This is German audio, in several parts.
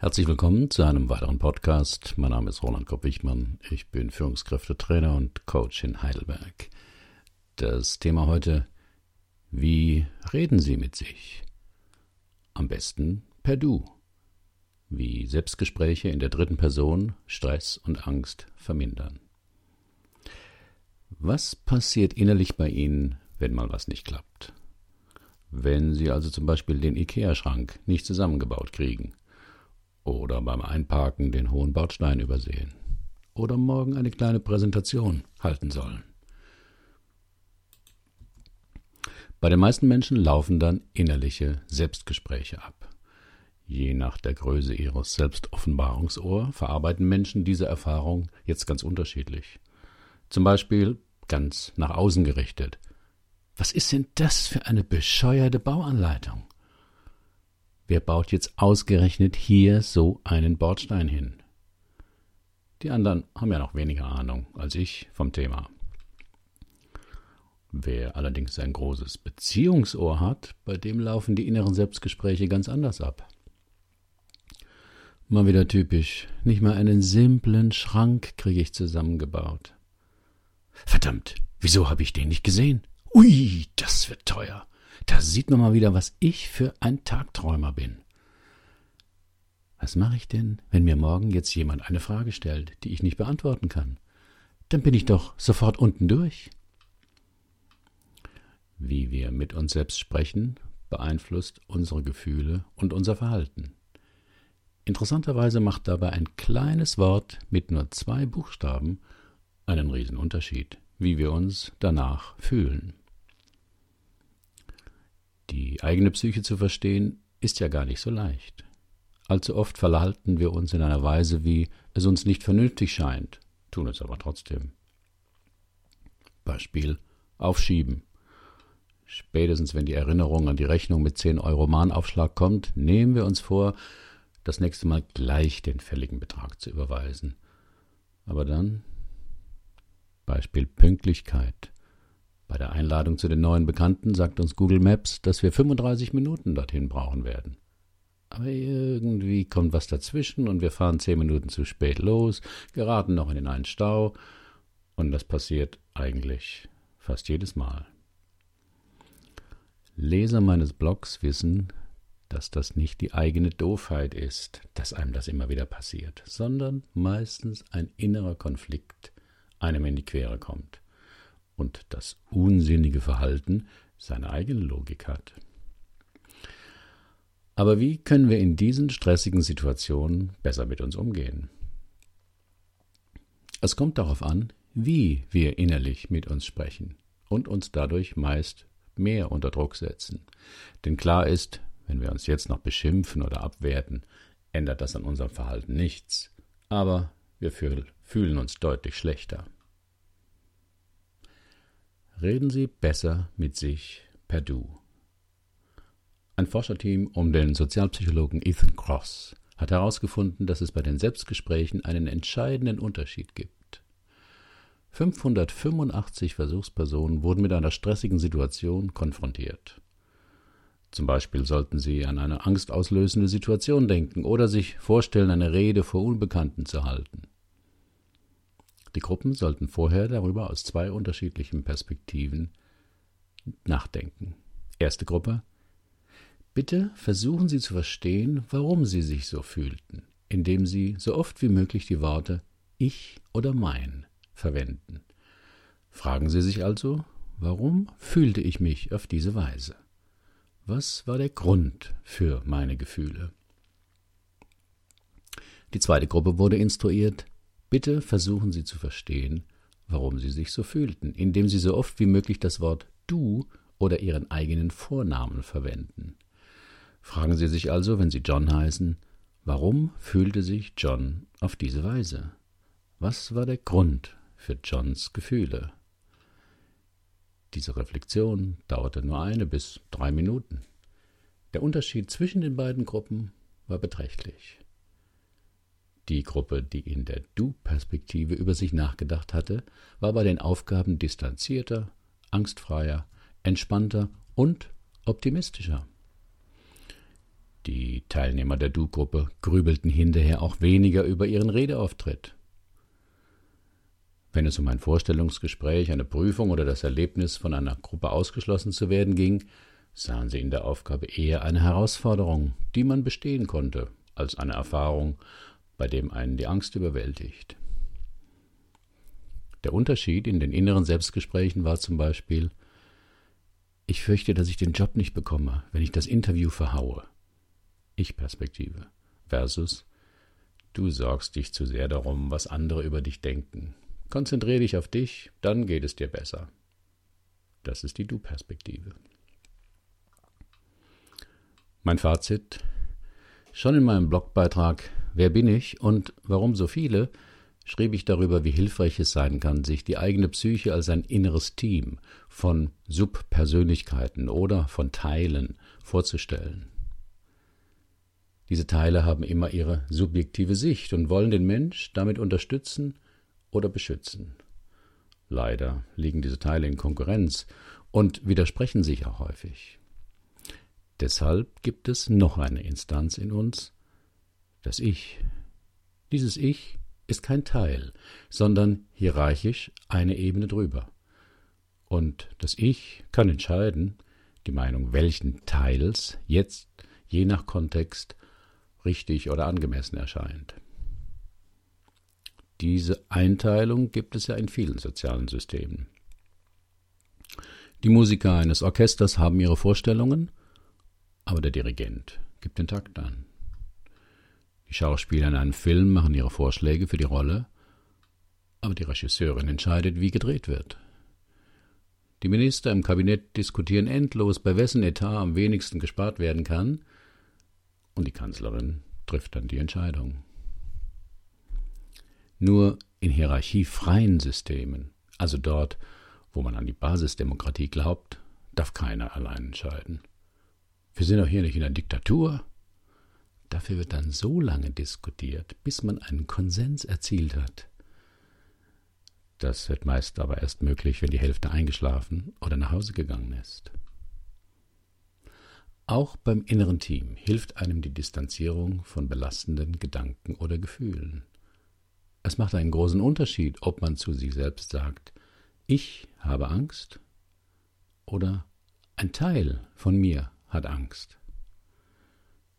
Herzlich willkommen zu einem weiteren Podcast. Mein Name ist Roland Kopp-Wichmann. Ich bin Führungskräftetrainer und Coach in Heidelberg. Das Thema heute: Wie reden Sie mit sich? Am besten per Du. Wie Selbstgespräche in der dritten Person Stress und Angst vermindern. Was passiert innerlich bei Ihnen, wenn mal was nicht klappt? Wenn Sie also zum Beispiel den IKEA-Schrank nicht zusammengebaut kriegen oder beim Einparken den hohen Bordstein übersehen oder morgen eine kleine Präsentation halten sollen. Bei den meisten Menschen laufen dann innerliche Selbstgespräche ab. Je nach der Größe ihres Selbstoffenbarungsohr verarbeiten Menschen diese Erfahrung jetzt ganz unterschiedlich. Zum Beispiel ganz nach außen gerichtet. Was ist denn das für eine bescheuerte Bauanleitung? Wer baut jetzt ausgerechnet hier so einen Bordstein hin? Die anderen haben ja noch weniger Ahnung als ich vom Thema. Wer allerdings ein großes Beziehungsohr hat, bei dem laufen die inneren Selbstgespräche ganz anders ab. Mal wieder typisch, nicht mal einen simplen Schrank kriege ich zusammengebaut. Verdammt, wieso habe ich den nicht gesehen? Ui, das wird teuer. Da sieht man mal wieder, was ich für ein Tagträumer bin. Was mache ich denn, wenn mir morgen jetzt jemand eine Frage stellt, die ich nicht beantworten kann? Dann bin ich doch sofort unten durch. Wie wir mit uns selbst sprechen, beeinflusst unsere Gefühle und unser Verhalten. Interessanterweise macht dabei ein kleines Wort mit nur zwei Buchstaben einen Riesenunterschied, wie wir uns danach fühlen. Die eigene Psyche zu verstehen, ist ja gar nicht so leicht. Allzu oft verhalten wir uns in einer Weise, wie es uns nicht vernünftig scheint, tun es aber trotzdem. Beispiel Aufschieben. Spätestens wenn die Erinnerung an die Rechnung mit 10 Euro Mahnaufschlag kommt, nehmen wir uns vor, das nächste Mal gleich den fälligen Betrag zu überweisen. Aber dann Beispiel Pünktlichkeit. Bei der Einladung zu den neuen Bekannten sagt uns Google Maps, dass wir 35 Minuten dorthin brauchen werden. Aber irgendwie kommt was dazwischen und wir fahren zehn Minuten zu spät los, geraten noch in einen Stau und das passiert eigentlich fast jedes Mal. Leser meines Blogs wissen, dass das nicht die eigene Doofheit ist, dass einem das immer wieder passiert, sondern meistens ein innerer Konflikt einem in die Quere kommt und das unsinnige Verhalten seine eigene Logik hat. Aber wie können wir in diesen stressigen Situationen besser mit uns umgehen? Es kommt darauf an, wie wir innerlich mit uns sprechen und uns dadurch meist mehr unter Druck setzen. Denn klar ist, wenn wir uns jetzt noch beschimpfen oder abwerten, ändert das an unserem Verhalten nichts, aber wir fühlen uns deutlich schlechter. Reden Sie besser mit sich per Du. Ein Forscherteam um den Sozialpsychologen Ethan Cross hat herausgefunden, dass es bei den Selbstgesprächen einen entscheidenden Unterschied gibt. 585 Versuchspersonen wurden mit einer stressigen Situation konfrontiert. Zum Beispiel sollten sie an eine angstauslösende Situation denken oder sich vorstellen, eine Rede vor Unbekannten zu halten. Die Gruppen sollten vorher darüber aus zwei unterschiedlichen Perspektiven nachdenken. Erste Gruppe. Bitte versuchen Sie zu verstehen, warum Sie sich so fühlten, indem Sie so oft wie möglich die Worte ich oder mein verwenden. Fragen Sie sich also, warum fühlte ich mich auf diese Weise? Was war der Grund für meine Gefühle? Die zweite Gruppe wurde instruiert, Bitte versuchen Sie zu verstehen, warum Sie sich so fühlten, indem Sie so oft wie möglich das Wort du oder Ihren eigenen Vornamen verwenden. Fragen Sie sich also, wenn Sie John heißen, warum fühlte sich John auf diese Weise? Was war der Grund für Johns Gefühle? Diese Reflexion dauerte nur eine bis drei Minuten. Der Unterschied zwischen den beiden Gruppen war beträchtlich. Die Gruppe, die in der Du-Perspektive über sich nachgedacht hatte, war bei den Aufgaben distanzierter, angstfreier, entspannter und optimistischer. Die Teilnehmer der Du-Gruppe grübelten hinterher auch weniger über ihren Redeauftritt. Wenn es um ein Vorstellungsgespräch, eine Prüfung oder das Erlebnis, von einer Gruppe ausgeschlossen zu werden ging, sahen sie in der Aufgabe eher eine Herausforderung, die man bestehen konnte, als eine Erfahrung, bei dem einen die Angst überwältigt. Der Unterschied in den inneren Selbstgesprächen war zum Beispiel, ich fürchte, dass ich den Job nicht bekomme, wenn ich das Interview verhaue. Ich-Perspektive versus du sorgst dich zu sehr darum, was andere über dich denken. Konzentriere dich auf dich, dann geht es dir besser. Das ist die Du-Perspektive. Mein Fazit. Schon in meinem Blogbeitrag Wer bin ich und warum so viele schrieb ich darüber, wie hilfreich es sein kann, sich die eigene Psyche als ein inneres Team von Subpersönlichkeiten oder von Teilen vorzustellen. Diese Teile haben immer ihre subjektive Sicht und wollen den Mensch damit unterstützen oder beschützen. Leider liegen diese Teile in Konkurrenz und widersprechen sich auch häufig. Deshalb gibt es noch eine Instanz in uns, das Ich. Dieses Ich ist kein Teil, sondern hierarchisch eine Ebene drüber. Und das Ich kann entscheiden, die Meinung welchen Teils jetzt je nach Kontext richtig oder angemessen erscheint. Diese Einteilung gibt es ja in vielen sozialen Systemen. Die Musiker eines Orchesters haben ihre Vorstellungen, aber der Dirigent gibt den Takt an. Die Schauspieler in einem Film machen ihre Vorschläge für die Rolle, aber die Regisseurin entscheidet, wie gedreht wird. Die Minister im Kabinett diskutieren endlos, bei wessen Etat am wenigsten gespart werden kann, und die Kanzlerin trifft dann die Entscheidung. Nur in hierarchiefreien Systemen, also dort, wo man an die Basisdemokratie glaubt, darf keiner allein entscheiden. Wir sind doch hier nicht in einer Diktatur. Dafür wird dann so lange diskutiert, bis man einen Konsens erzielt hat. Das wird meist aber erst möglich, wenn die Hälfte eingeschlafen oder nach Hause gegangen ist. Auch beim inneren Team hilft einem die Distanzierung von belastenden Gedanken oder Gefühlen. Es macht einen großen Unterschied, ob man zu sich selbst sagt, ich habe Angst oder ein Teil von mir hat Angst.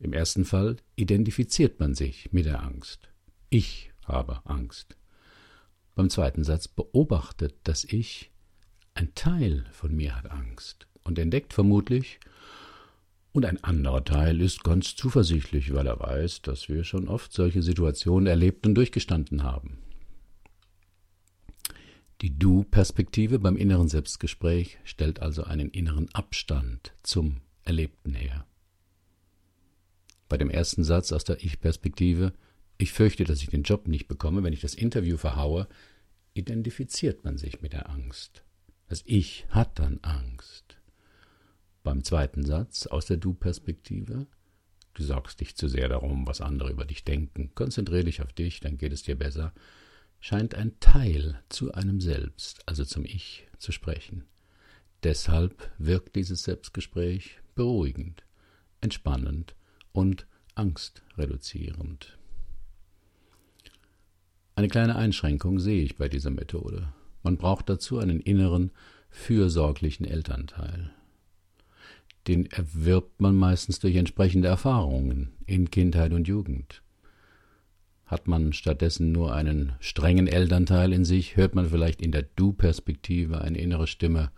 Im ersten Fall identifiziert man sich mit der Angst. Ich habe Angst. Beim zweiten Satz beobachtet das Ich, ein Teil von mir hat Angst und entdeckt vermutlich, und ein anderer Teil ist ganz zuversichtlich, weil er weiß, dass wir schon oft solche Situationen erlebt und durchgestanden haben. Die Du-Perspektive beim inneren Selbstgespräch stellt also einen inneren Abstand zum Erlebten her. Bei dem ersten Satz aus der Ich-Perspektive, ich fürchte, dass ich den Job nicht bekomme, wenn ich das Interview verhaue, identifiziert man sich mit der Angst. Das Ich hat dann Angst. Beim zweiten Satz aus der Du-Perspektive, du sorgst dich zu sehr darum, was andere über dich denken, konzentriere dich auf dich, dann geht es dir besser, scheint ein Teil zu einem selbst, also zum Ich, zu sprechen. Deshalb wirkt dieses Selbstgespräch beruhigend, entspannend und angstreduzierend. Eine kleine Einschränkung sehe ich bei dieser Methode. Man braucht dazu einen inneren, fürsorglichen Elternteil den erwirbt man meistens durch entsprechende Erfahrungen in Kindheit und Jugend. Hat man stattdessen nur einen strengen Elternteil in sich, hört man vielleicht in der Du-Perspektive eine innere Stimme.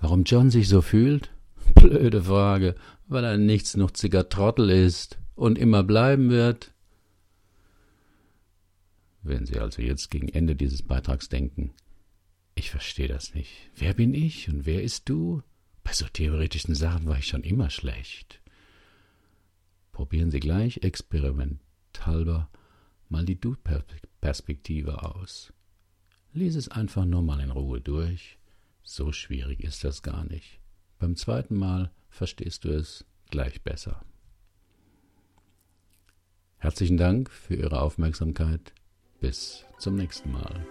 Warum John sich so fühlt? Blöde Frage, weil er nichts noch Trottel ist und immer bleiben wird. Wenn Sie also jetzt gegen Ende dieses Beitrags denken, ich verstehe das nicht. Wer bin ich und wer ist du? Bei so theoretischen Sachen war ich schon immer schlecht. Probieren Sie gleich experimenthalber mal die Du-Perspektive aus. Lies es einfach nur mal in Ruhe durch. So schwierig ist das gar nicht. Beim zweiten Mal verstehst du es gleich besser. Herzlichen Dank für Ihre Aufmerksamkeit. Bis zum nächsten Mal.